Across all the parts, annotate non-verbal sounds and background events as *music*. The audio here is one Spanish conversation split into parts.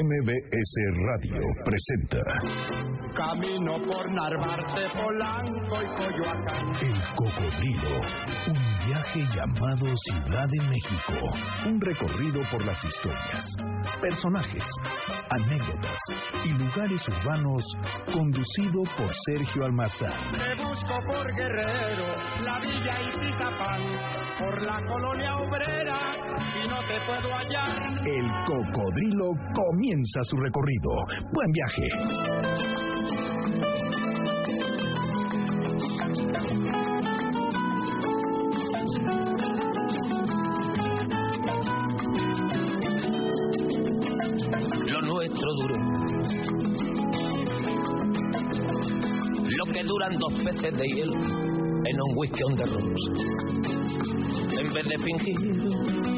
MBS Radio presenta Camino por Narvarte, Polanco y Coyoacán. El Cocodrilo, un viaje llamado Ciudad de México. Un recorrido por las historias, personajes, anécdotas y lugares urbanos conducido por Sergio Almazán. Te busco por Guerrero, la Villa y Tizapán, por la colonia obrera y no te puedo hallar. El Cocodrilo comienza su recorrido. Buen viaje. lo nuestro duró. Lo que duran dos peces de hielo en un whisky on the. En vez de fingir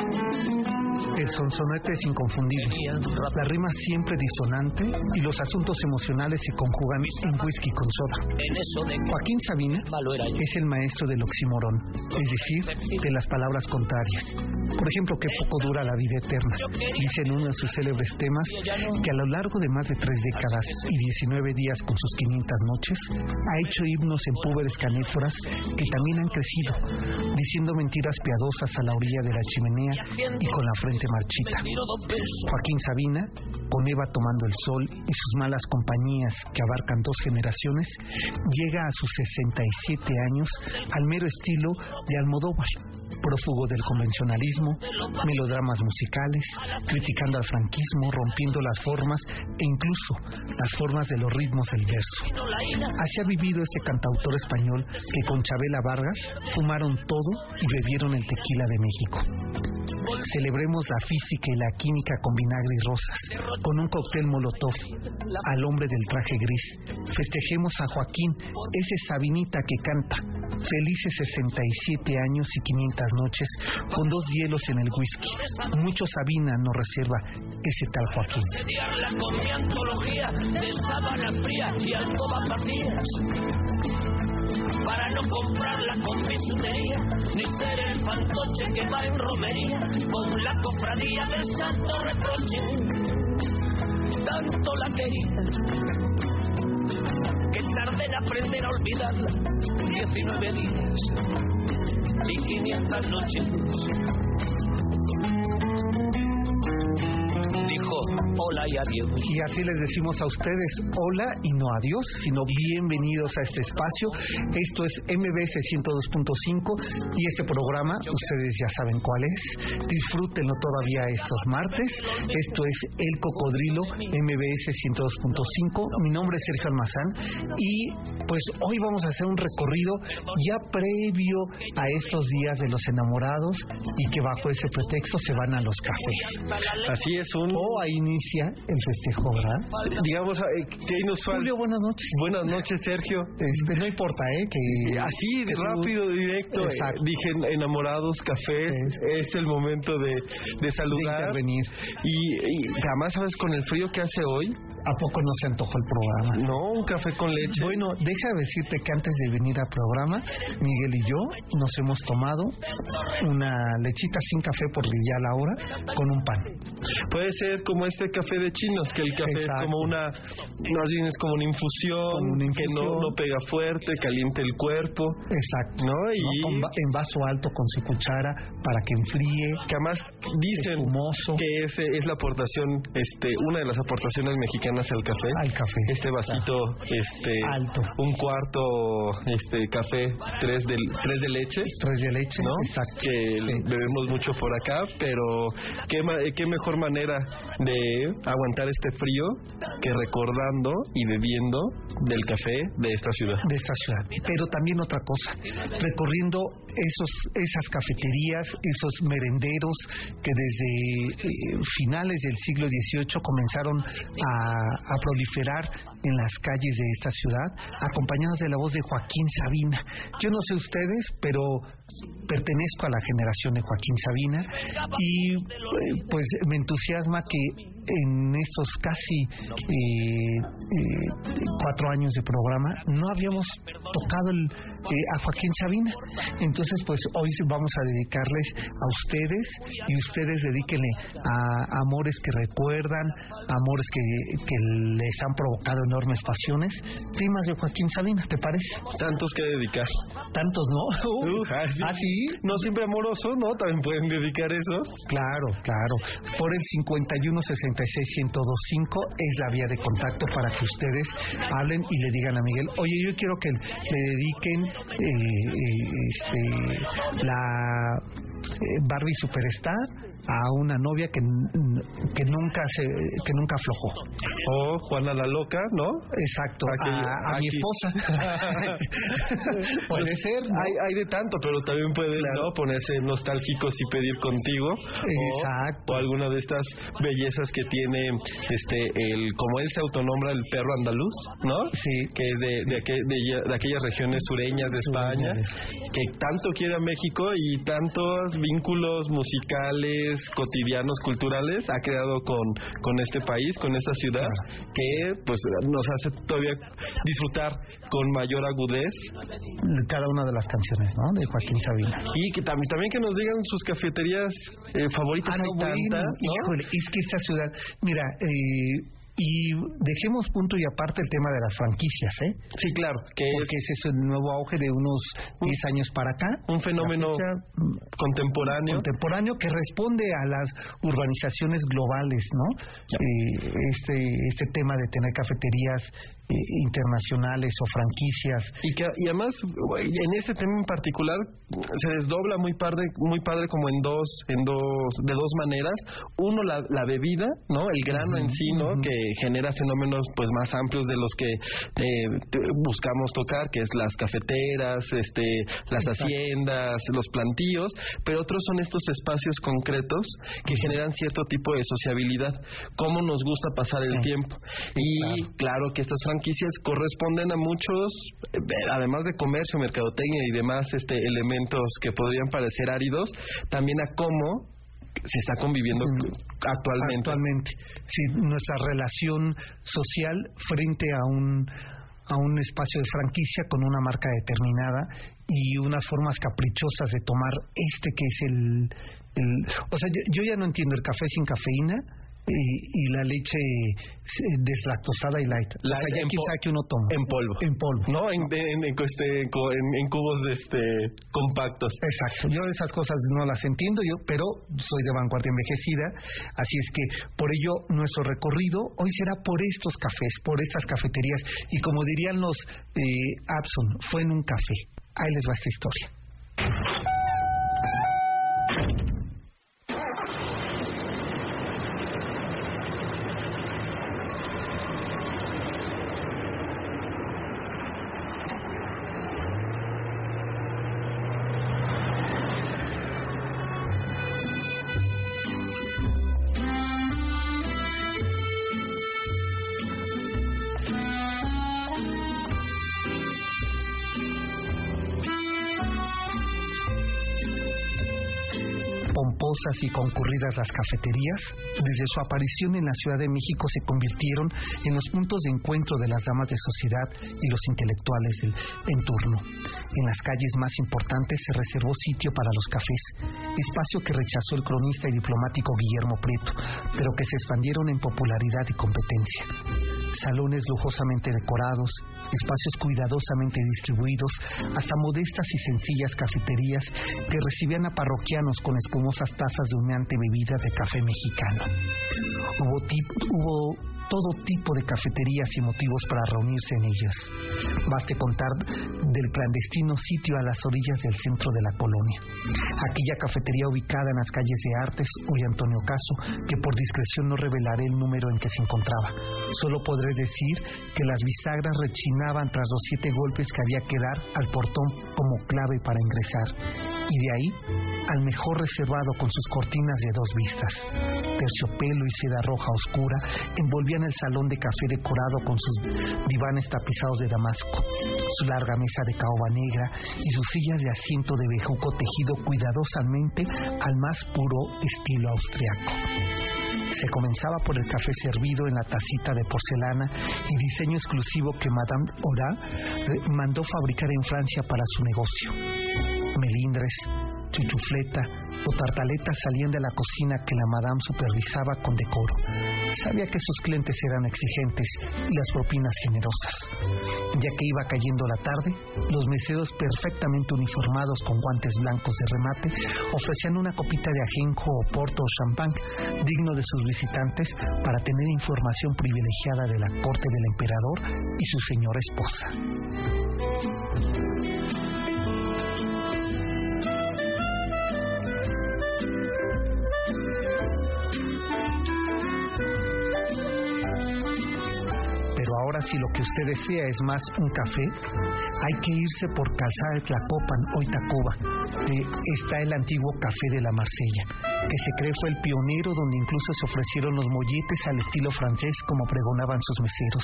El sonsonete es inconfundible. La rima siempre disonante y los asuntos emocionales se conjugan en whisky con soda. Joaquín Sabina es el maestro del oxímoron, es decir, de las palabras contrarias. Por ejemplo, que poco dura la vida eterna. Dice en uno de sus célebres temas que a lo largo de más de tres décadas y 19 días con sus 500 noches, ha hecho himnos en púberes canéforas que también han crecido, diciendo mentiras piadosas a la orilla de la chimenea y con la frente marchita. Joaquín Sabina, con Eva tomando el sol y sus malas compañías que abarcan dos generaciones, llega a sus 67 años al mero estilo de Almodóvar, prófugo del convencionalismo, melodramas musicales, criticando al franquismo, rompiendo las formas e incluso las formas de los ritmos del verso. Así ha vivido este cantautor español que con Chabela Vargas fumaron todo y bebieron el tequila de México. Celebremos la física y la química con vinagre y rosas, con un cóctel molotov al hombre del traje gris. Festejemos a Joaquín, ese Sabinita que canta. Felices 67 años y 500 noches, con dos hielos en el whisky. Mucho Sabina nos reserva ese tal Joaquín. Para no comprarla con bisutería, ni ser el fantoche que va en romería con la cofradía del santo reproche. Tanto la quería que tardé en aprender a olvidarla. 19 días y 500 noches. Hola y adiós. Y así les decimos a ustedes hola y no adiós, sino bienvenidos a este espacio. Esto es MBS 102.5 y este programa, ustedes ya saben cuál es. Disfrútenlo todavía estos martes. Esto es El Cocodrilo MBS 102.5. Mi nombre es Sergio Almazán y pues hoy vamos a hacer un recorrido ya previo a estos días de los enamorados y que bajo ese pretexto se van a los cafés. Así es, un, O ahí inicia el festejo, ¿verdad? digamos, eh, inusual. Julio, buenas noches. Buenas noches, Sergio. Este, no importa, ¿eh? Que Así, que tú- rápido, directo. eh, dije enamorados, cafés. Es- Es el momento de, de de saludar. intervenir. y, y además, ¿sabes con el frío que hace hoy? ¿A poco no se antojó el programa? No, un café con leche. Bueno, deja decirte que antes de venir al programa, Miguel y yo nos hemos tomado una lechita sin café por ya la hora con un pan. Puede ser como este café de chinos, que el café Exacto. es como una, más bien es como una infusión, Como una que no, infusión. no pega fuerte, calienta el cuerpo, Exacto. ¿no? Y ¿no? En vaso alto con su cuchara para que enfríe. que además dicen Espumoso. que ese es la aportación, este, una de las aportaciones mexicanas al café. Al café. Este vasito, este, Alto. un cuarto, este, café, tres de, tres de leche, Tres de leche. ¿no? Exacto. Que Sí. bebemos mucho por acá, pero qué, ma- qué mejor manera de aguantar este frío que recordando y bebiendo del café de esta ciudad. De esta ciudad. Pero también otra cosa, recorriendo esos, esas cafeterías, esos merenderos que desde eh, finales del siglo XVIII comenzaron a, proliferar en las calles de esta ciudad, acompañados de la voz de Joaquín Sabina. Yo no sé ustedes, pero pertenezco a la generación de Joaquín Sabina y eh, pues me entusiasma que en estos casi eh, eh, cuatro años de programa no habíamos tocado el, eh, a Joaquín Sabina. Entonces, pues hoy vamos a dedicarles a ustedes y ustedes dedíquenle a amores que recuerdan, amores que, que les han provocado enormes pasiones, temas de Joaquín Sabina, ¿te parece? Tantos que dedicar. Tantos, ¿no? *laughs* Uh, ah. No siempre amoroso, ¿no? También pueden dedicar eso. Claro, claro. Por el 51 66 1025 es la vía de contacto para que ustedes hablen y le digan a Miguel, oye, yo quiero que le dediquen eh, eh, este, la eh, Barbie Superstar a una novia que, que nunca se que nunca aflojó. O Juana la loca, ¿no? Exacto, a, a mi esposa. *laughs* Puede ser, ¿no? Hay, hay de tanto, pero también pueden ¿no? ponerse nostálgicos y pedir contigo. o- Exacto. O, alguna de estas bellezas que tiene este el como él se autonombra el perro andaluz, ¿no? Sí. Que es de, de, aquel- de de aquellas regiones sureñas de España, que tanto quiere a México y tantos vínculos musicales, cotidianos, culturales ha creado con, con este país, con esta ciudad, que pues nos hace todavía disfrutar con mayor agudez Cada una de las canciones, ¿no? De Joaquín Sabina. y que también, también que nos digan sus cafeterías eh, favoritas. Ah, no, híjole, es que esta ciudad, mira, eh, y dejemos punto y aparte el tema de las franquicias, ¿eh? Sí, claro, que Porque es ese es el nuevo auge de unos 10 años para acá. un fenómeno fecha, mm, contemporáneo. contemporáneo que responde a las urbanizaciones globales, ¿no? Eh, este este tema de tener cafeterías eh, internacionales o franquicias. Y que y además en este tema en particular se desdobla muy padre, muy padre como en dos, en dos, de dos maneras. Uno la, la bebida, ¿no? El grano en sí, ¿no? Que genera fenómenos pues más amplios de los que eh, buscamos tocar, que es las cafeteras, este, las haciendas, los plantíos, pero otros son estos espacios concretos que generan cierto tipo de sociabilidad, cómo nos gusta pasar el tiempo. Y claro que estas franquicias corresponden a muchos, eh, además de comercio, mercadotecnia y demás este, elementos que podrían parecer áridos, también a cómo se está conviviendo actualmente. Actualmente, sí, nuestra relación social frente a un a un espacio de franquicia con una marca determinada y unas formas caprichosas de tomar este que es el, el- o sea, yo, yo ya no entiendo el café sin cafeína y, y la leche eh, deslactosada y light. La- o sea, ya sabe que uno toma. En polvo. En polvo. ¿No? En, en, en, este, en cubos de este, compactos. Exacto, yo esas cosas no las entiendo yo, pero soy de vanguardia envejecida, así es que por ello nuestro recorrido hoy será por estos cafés, por estas cafeterías y como dirían los eh, Abson, fue en un café. Ahí les va esta historia. Pomposas y concurridas las cafeterías, desde su aparición en la Ciudad de México se convirtieron en los puntos de encuentro de las damas de sociedad y los intelectuales del en turno. En las calles más importantes se reservó sitio para los cafés, espacio que rechazó el cronista y diplomático Guillermo Prieto, pero que se expandieron en popularidad y competencia. Salones lujosamente decorados, espacios cuidadosamente distribuidos, hasta modestas y sencillas cafeterías que recibían a parroquianos con espumosas tazas de humeante bebida de café mexicano. Hubo, hubo todo tipo de cafeterías y motivos para reunirse en ellas. Baste contar del clandestino sitio a las orillas del centro de la colonia. Aquella cafetería ubicada en las calles de Artes o Antonio Caso, que por discreción no revelaré el número en que se encontraba. Solo podré decir que las bisagras rechinaban tras los siete golpes que había que dar al portón como clave para ingresar. Y de ahí al mejor reservado con sus cortinas de dos vistas. Terciopelo y seda roja oscura envolvían el salón de café decorado con sus divanes tapizados de damasco, su larga mesa de caoba negra y sus sillas de asiento de bejuco tejido cuidadosamente al más puro estilo austriaco. Se comenzaba por el café servido en la tacita de porcelana y diseño exclusivo que Madame Ora eh, mandó fabricar en Francia para su negocio. Melindres, chuchufleta o tartaleta salían de la cocina que la madame supervisaba con decoro. Sabía que sus clientes eran exigentes y las propinas generosas. Ya que iba cayendo la tarde, los meseros perfectamente uniformados con guantes blancos de remate ofrecían una copita de ajenjo o porto o champán digno de sus visitantes para tener información privilegiada de la corte del emperador y su señora esposa. Ahora si lo que usted desea es más un café, hay que irse por Calzada de Tlacopan o Itacoba. está el antiguo Café de la Marsella, que se cree fue el pionero donde incluso se ofrecieron los molletes al estilo francés como pregonaban sus meseros.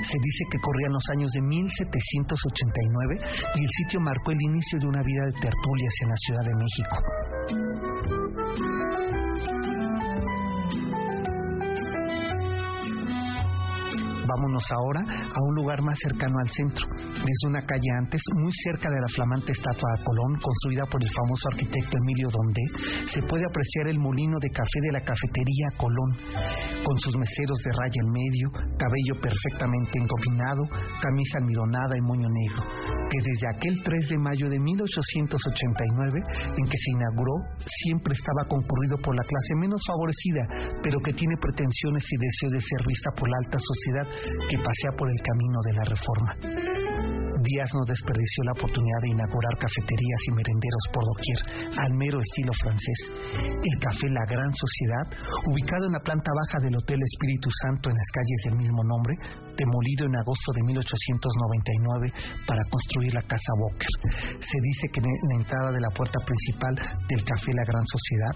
Se dice que corrían los años de 1789 y el sitio marcó el inicio de una vida de tertulias en la Ciudad de México. Vámonos ahora a un lugar más cercano al centro, desde una calle antes, muy cerca de la flamante estatua de Colón, construida por el famoso arquitecto Emilio Dondé, se puede apreciar el molino de café de la cafetería Colón, con sus meseros de raya en medio, cabello perfectamente engominado, camisa almidonada y moño negro, que desde aquel 3 de mayo de 1889, en que se inauguró, siempre estaba concurrido por la clase menos favorecida, pero que tiene pretensiones y deseos de ser vista por la alta sociedad que pasea por el camino de la reforma. Díaz no desperdició la oportunidad de inaugurar cafeterías y merenderos por doquier, al mero estilo francés. El café La Gran Sociedad, ubicado en la planta baja del Hotel Espíritu Santo en las calles del mismo nombre, demolido en agosto de 1899 para construir la Casa Walker. Se dice que en la entrada de la puerta principal del café La Gran Sociedad,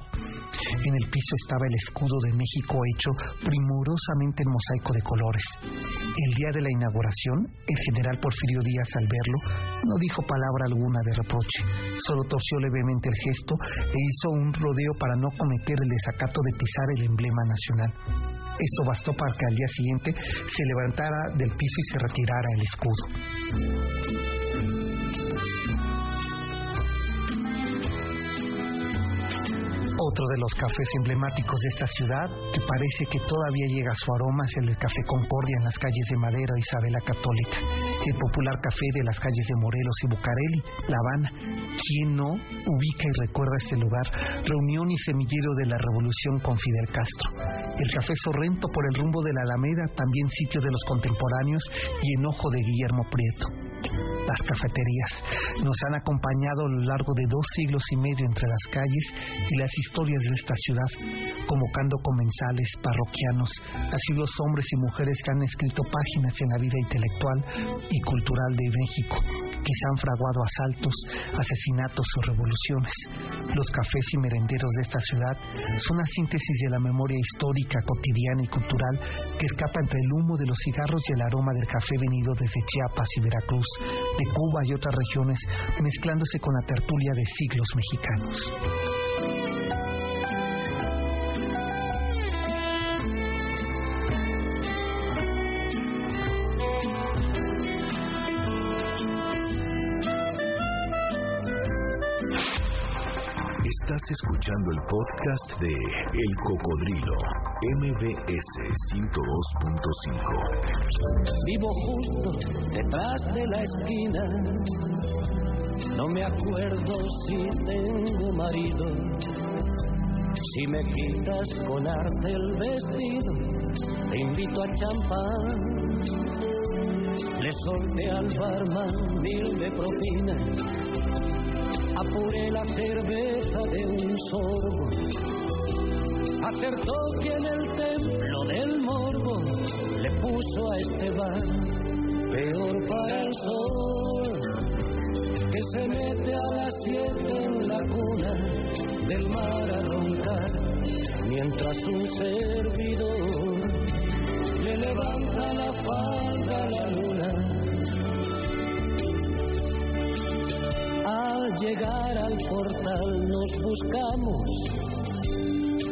en el piso estaba el escudo de México hecho primorosamente en mosaico de colores. El día de la inauguración, el general Porfirio Díaz al verlo, no dijo palabra alguna de reproche, solo torció levemente el gesto e hizo un rodeo para no cometer el desacato de pisar el emblema nacional. Esto bastó para que al día siguiente se levantara del piso y se retirara el escudo. Otro de los cafés emblemáticos de esta ciudad, que parece que todavía llega a su aroma, es el Café Concordia en las calles de Madero e Isabela Católica. El popular café de las calles de Morelos y Bucareli, La Habana. ¿Quién no ubica y recuerda este lugar? Reunión y semillero de la revolución con Fidel Castro. El Café Sorrento por el rumbo de la Alameda, también sitio de los contemporáneos y enojo de Guillermo Prieto las cafeterías. Nos han acompañado a lo largo de dos siglos y medio entre las calles y las historias de esta ciudad, convocando comensales, parroquianos, así los hombres y mujeres que han escrito páginas en la vida intelectual y cultural de México, que se han fraguado asaltos, asesinatos o revoluciones. Los cafés y merenderos de esta ciudad son una síntesis de la memoria histórica, cotidiana y cultural que escapa entre el humo de los cigarros y el aroma del café venido desde Chiapas y Veracruz, de Cuba y otras regiones, mezclándose con la tertulia de siglos mexicanos. Estás escuchando el podcast de El Cocodrilo, MBS 102.5. Vivo justo detrás de la esquina. No me acuerdo si tengo marido. Si me quitas con arte el vestido, te invito a champán. Le solté al barman mil de propina, apuré la cerveza de un sorbo. Acertó que en el templo del morbo le puso a este bar peor para el sol que se mete a las siete en la cuna del mar a mientras un servidor le levanta la falda a la luna. Al llegar al portal nos buscamos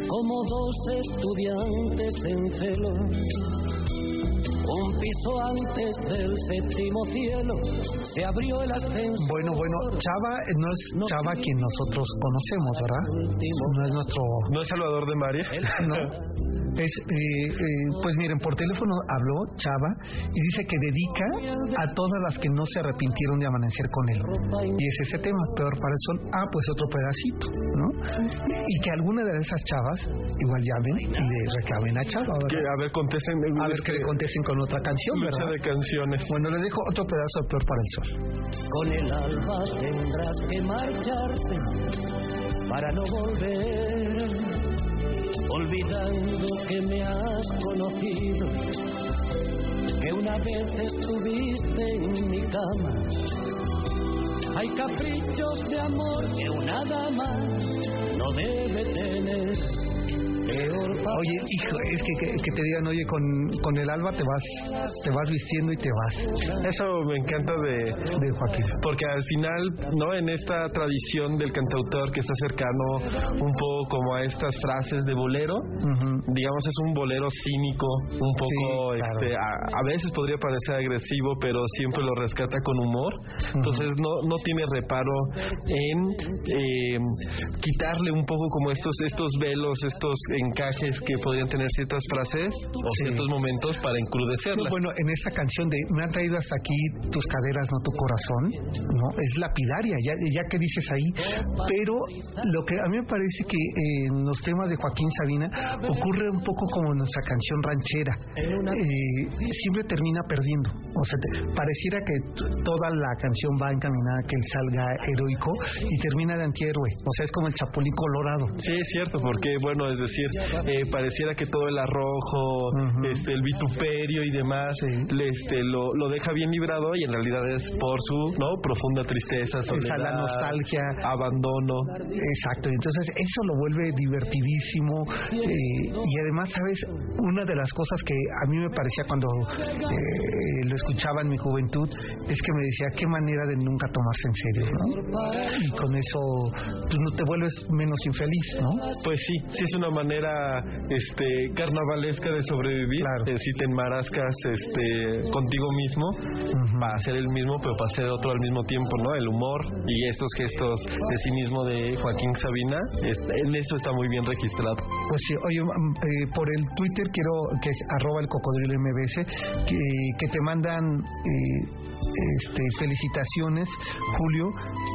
como dos estudiantes en celo un piso antes del séptimo cielo se abrió el ascensor. Bueno, bueno, Chava no es Chava quien nosotros conocemos, ¿verdad? No es nuestro... ¿No es Salvador de María? No. *laughs* Es, eh, eh, pues miren, por teléfono habló Chava y dice que dedica a todas las que no se arrepintieron de amanecer con él. Y es ese tema, peor para el sol. Ah, pues otro pedacito, ¿no? Y que alguna de esas chavas igual llamen y le reclamen a Chava, Que, a ver, contesten. A ver que le contesten con otra canción, ¿verdad? de canciones. Bueno, le dejo otro pedazo de peor para el sol. Con el alba tendrás que marcharte para no volver, olvidando que me has conocido, que una vez estuviste en mi cama. Hay caprichos de amor que una dama no debe tener. Oye, hijo, es que, que, que te digan, oye, con, con el alba te vas, te vas vistiendo y te vas. Eso me encanta de, De Joaquín. porque al final, ¿no? En esta tradición del cantautor que está cercano un poco como a estas frases de bolero, digamos es un bolero cínico, un poco, Sí, claro. este, a, a veces podría parecer agresivo, pero siempre lo rescata con humor. Entonces no, no tiene reparo en eh, quitarle un poco como estos, estos velos, estos encajes que podrían tener ciertas frases o Sí. ciertos momentos para No, encrudecerlas. bueno, en esta canción de Me han traído hasta aquí tus caderas, no tu corazón, no, es lapidaria, ya, ya que dices ahí. Pero lo que a mí me parece que eh, en los temas de Joaquín Sabina ocurre un poco como en nuestra canción ranchera. Eh, siempre termina perdiendo. O sea, te- pareciera que toda la canción va encaminada a que él salga heroico y termina de antihéroe. O sea, es como el chapulín colorado. Sí, es cierto, porque, bueno, es decir, eh, pareciera que todo el arrojo, Ujú. este, el vituperio y demás, le, este, lo, lo deja bien librado y en realidad es por su no profunda tristeza, soledad, la nostalgia. abandono. Exacto, entonces eso lo vuelve divertidísimo eh, y además, ¿sabes? Una de las cosas que a mí me parecía cuando eh, lo escuchaba en mi juventud es que me decía qué manera de nunca tomarse en serio, ¿no? Y con eso pues, no te vuelves menos infeliz, ¿no? Pues sí, sí es una manera este carnavalesca de sobrevivir. Claro. Eh, si te enmarascas este contigo mismo Ujú. para ser el mismo, pero para ser otro al mismo tiempo, ¿no? El humor y estos gestos de sí mismo de Joaquín Sabina, es- en eso está muy bien registrado. Pues sí, oye, mm, eh, por el Twitter quiero que es arroba el cocodrilo MBS, que, que te mandan eh, este, felicitaciones, Julio,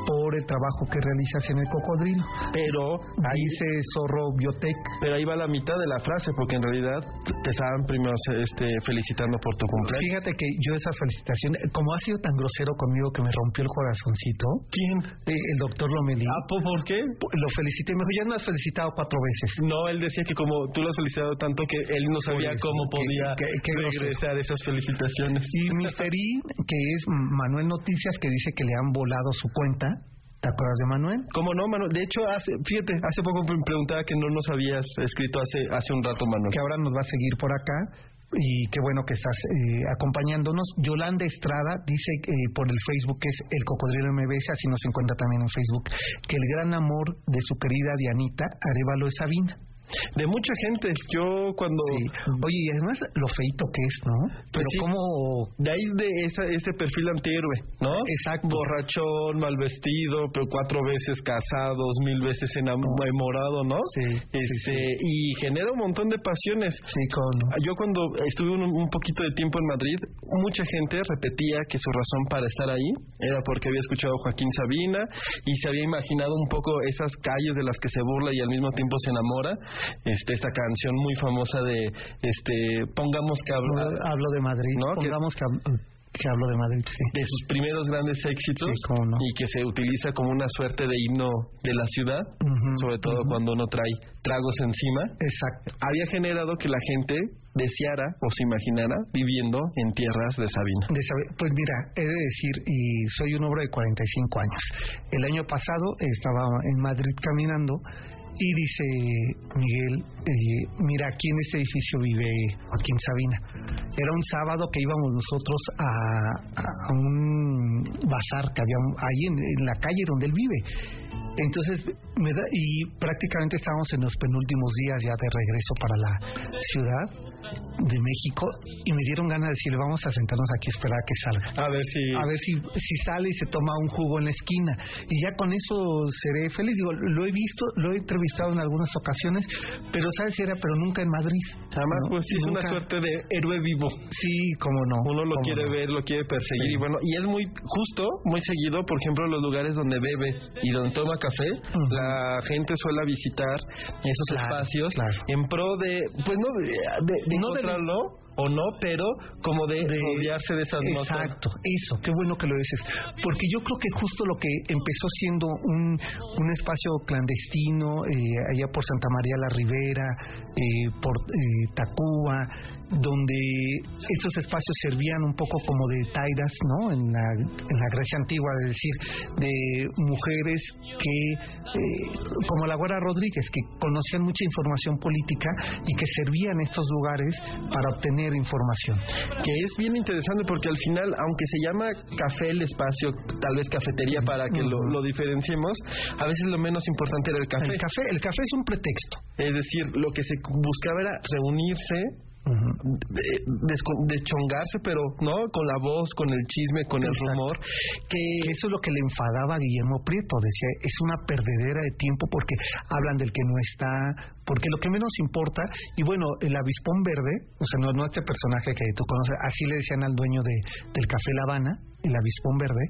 por el trabajo que realizas en el cocodrilo. Pero ahí Dice Zorro Biotech. Pero ahí va la mitad de la frase, porque en realidad te estaban primero este, felicitando por tu cumpleaños. Fíjate que yo esa felicitación, como ha sido tan grosero conmigo que me rompió el corazoncito, ¿Quién? eh, el doctor Lomelí, Ah, ¿po- ¿por qué? lo felicité me dijo, ya me has felicitado cuatro veces. No, él decía que como tú lo has felicitado tanto que él no sabía eso, cómo podía qué- qué grosero. regresar esas felicitaciones. Y Mr. E, que es Manuel Noticias, que dice que le han volado su cuenta. ¿Te acuerdas de Manuel? ¿Cómo no, Manu? De hecho, hace, fíjate, hace poco me preguntaba que no nos habías escrito hace hace un rato, Manuel. que ahora nos va a seguir por acá. Y qué bueno que estás eh, acompañándonos. Yolanda Estrada dice eh, por el Facebook que es el Cocodrilo MBS, así nos encuentra también en Facebook, que el gran amor de su querida Dianita, Arevalo es Sabina. De mucha gente. Yo cuando... Sí. Oye, y además lo feito que es, ¿no? Pero sí. como... De ahí de esa, ese perfil antihéroe, ¿no? Exacto. Borrachón, mal vestido, pero cuatro veces casados, mil veces enamorado, ¿no? Sí, Este. Y genera un montón de pasiones. Sí, cómo no. Yo cuando estuve un, un poquito de tiempo en Madrid, mucha gente repetía que su razón para estar ahí era porque había escuchado a Joaquín Sabina y se había imaginado un poco esas calles de las que se burla y al mismo tiempo se enamora. Este, esta canción muy famosa de este pongamos que habla Hablo de Madrid. Pongamos que, hab- que hablo de Madrid, sí. de sus primeros grandes éxitos Sí, cómo no. y que se utiliza como una suerte de himno de la ciudad, sobre todo cuando uno trae tragos encima, Exacto. había generado que la gente deseara o se imaginara viviendo en tierras de Sabina. De saber- pues mira, he de decir, y soy un hombre de 45 años. El año pasado estaba en Madrid caminando y dice Miguel, eh, mira, aquí en este edificio vive Joaquín Sabina. Era un sábado que íbamos nosotros a, a un bazar que había ahí en, en la calle donde él vive. Entonces, me da, y prácticamente estábamos en los penúltimos días ya de regreso para la ciudad de México y me dieron ganas de decirle, vamos a sentarnos aquí a esperar a que salga. A ver si... A ver si, si sale y se toma un jugo en la esquina. Y ya con eso seré feliz. Digo, lo he visto, lo he entrevistado en algunas ocasiones, pero sabes, era, pero nunca en Madrid. Además, ¿no? pues sí, es una Nunca- suerte de héroe vivo. Sí, cómo no. Uno lo quiere no. ver, lo quiere perseguir Sí. y bueno, y es muy justo, muy seguido, por ejemplo, los lugares donde bebe y donde toma café, Ujú. la gente suele visitar esos Claro, espacios claro. en pro de, pues no, de, de, de No encontrarlo o no, pero como de, de- rodearse de esas notas. Exacto, eso, qué bueno que lo dices. Porque yo creo que justo lo que empezó siendo un, un espacio clandestino, eh, allá por Santa María la Ribera, eh, por eh, Tacuba, donde esos espacios servían un poco como de tairas, ¿no? En la, en la Grecia antigua, es decir, de mujeres que, eh, como la Güera Rodríguez, que conocían mucha información política y que servían estos lugares para obtener información. que es bien interesante porque al final, aunque se llama café el espacio, tal vez cafetería para que lo, lo diferenciemos, a veces lo menos importante era el café. El café, el café es un pretexto. Es decir, lo que se buscaba era reunirse de- deschongarse, pero no con la voz, con el chisme, con el rumor, que Que eso es lo que le enfadaba a Guillermo Prieto. Decía, es una perdedera de tiempo porque hablan del que no está, porque lo que menos importa, y bueno, el avispón verde, o sea, no, no este personaje que tú conoces, así le decían al dueño de, del Café La Habana, el avispón verde,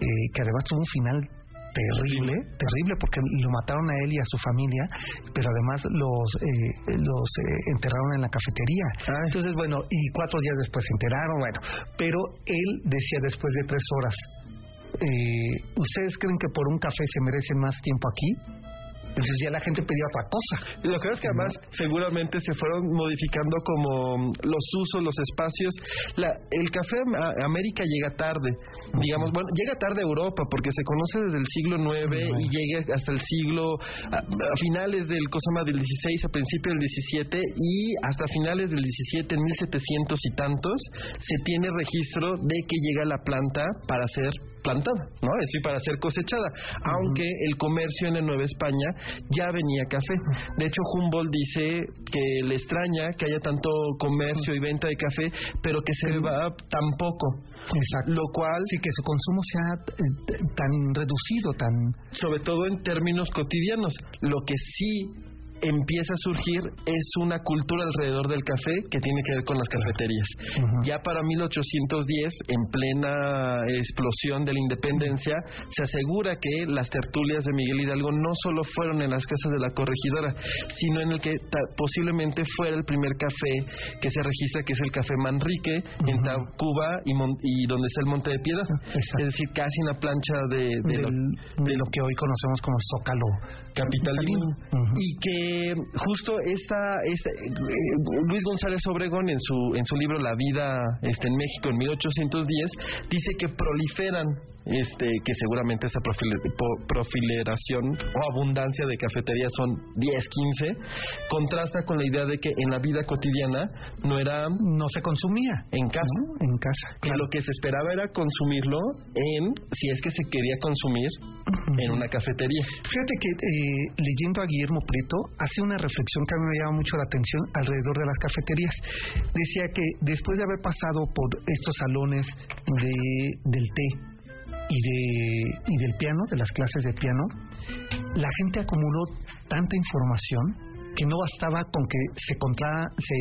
eh, que además tuvo un final terrible, terrible porque lo mataron a él y a su familia, pero además los eh, los eh, enterraron en la cafetería. Entonces, bueno, y cuatro días después se enteraron, bueno, pero él decía después de tres horas, eh, ¿ustedes creen que por un café se merecen más tiempo aquí? Entonces ya la gente pedía otra cosa. Lo que es que además seguramente se fueron modificando como los usos, los espacios. La, el café a- América llega tarde, digamos, bueno, llega tarde a Europa porque se conoce desde el siglo IX y llega hasta el siglo, a, a finales del Cosama del 16, a principios del 17 y hasta finales del 17, en 1700 y tantos, se tiene registro de que llega la planta para ser plantada, ¿no? Es decir, para ser cosechada, aunque el comercio en la Nueva España ya venía café. De hecho, Humboldt dice que le extraña que haya tanto comercio y venta de café, pero que se va tan poco. Exacto. Lo cual, Sí, que su consumo sea eh, tan reducido, tan... sobre todo en términos cotidianos, lo que sí empieza a surgir es una cultura alrededor del café que tiene que ver con las cafeterías. Ujú. Ya para 1810, en plena explosión de la independencia, se asegura que las tertulias de Miguel Hidalgo no solo fueron en las casas de la corregidora, sino en el que posiblemente fuera el primer café que se registra, que es el Café Manrique, en Tacuba y, Mon- y donde está el Monte de Piedra. Exacto. Es decir, casi en la plancha de, de lo- del- de lo que hoy conocemos como el Zócalo capitalino Ujú. y que justo esta, esta eh, Luis González Obregón en su en su libro La vida este, en México en 1810 dice que proliferan este, que seguramente esta profileración o abundancia de cafeterías son 10, 15, contrasta con la idea de que en la vida cotidiana no era... No se consumía. En casa. En casa. Que lo que se esperaba era consumirlo en, si es que se quería consumir, en una cafetería. Fíjate que eh, leyendo a Guillermo Prieto, hace una reflexión que a mí me llama mucho la atención alrededor de las cafeterías. Decía que después de haber pasado por estos salones de, del té y, de, y del piano, de las clases de piano, la gente acumuló tanta información que no bastaba con que se, se,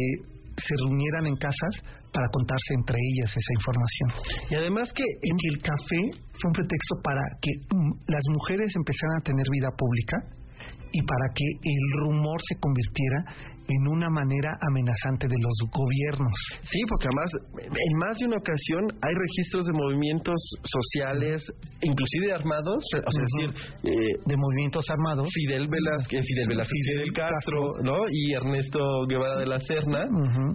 se reunieran en casas para contarse entre ellas esa información. Y además que, en el café fue un pretexto para que mm, las mujeres empezaran a tener vida pública y para que el rumor se convirtiera en una manera amenazante de los gobiernos. Sí, porque además en más de una ocasión hay registros de movimientos sociales, inclusive armados, o sea, decir, eh, de movimientos armados. Fidel Velázquez, Fidel Velázquez, Fidel Castro, ¿no? Y Ernesto Guevara de la Serna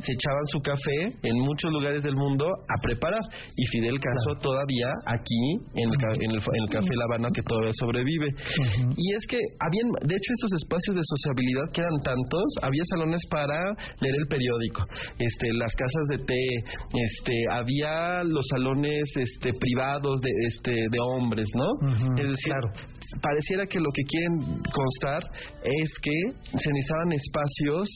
se echaban su café en muchos lugares del mundo a preparar. Y Fidel Castro todavía aquí en el, en el, Café La Habana que todavía sobrevive. Y es que habían, de hecho, estos espacios de sociabilidad que eran tantos, había salones para leer el periódico, este, las casas de té, este, había los salones este, privados de, este, de hombres, ¿no? Es decir, pareciera que lo que quieren constar es que se necesitaban espacios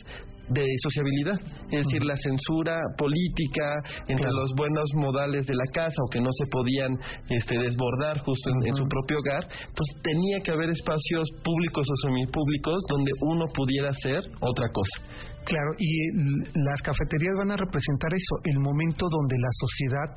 de sociabilidad, es decir, la censura política entre los buenos modales de la casa o que no se podían este, desbordar justo en, su propio hogar, entonces tenía que haber espacios públicos o semipúblicos donde uno pudiera hacer otra cosa. Claro, y las cafeterías van a representar eso, el momento donde la sociedad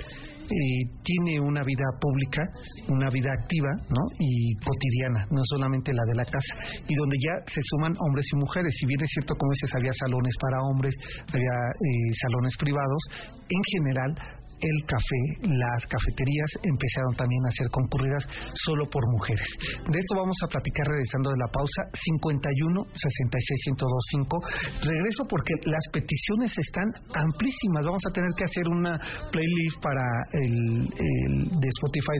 eh, tiene una vida pública, una vida activa, ¿no? Y cotidiana, no solamente la de la casa, y donde ya se suman hombres y mujeres. Si bien es cierto, como dices, había salones para hombres, había eh, salones privados, en general el café, las cafeterías empezaron también a ser concurridas solo por mujeres. De esto vamos a platicar regresando de la pausa 51 66 1025. Regreso porque las peticiones están amplísimas. Vamos a tener que hacer una playlist para el, el de Spotify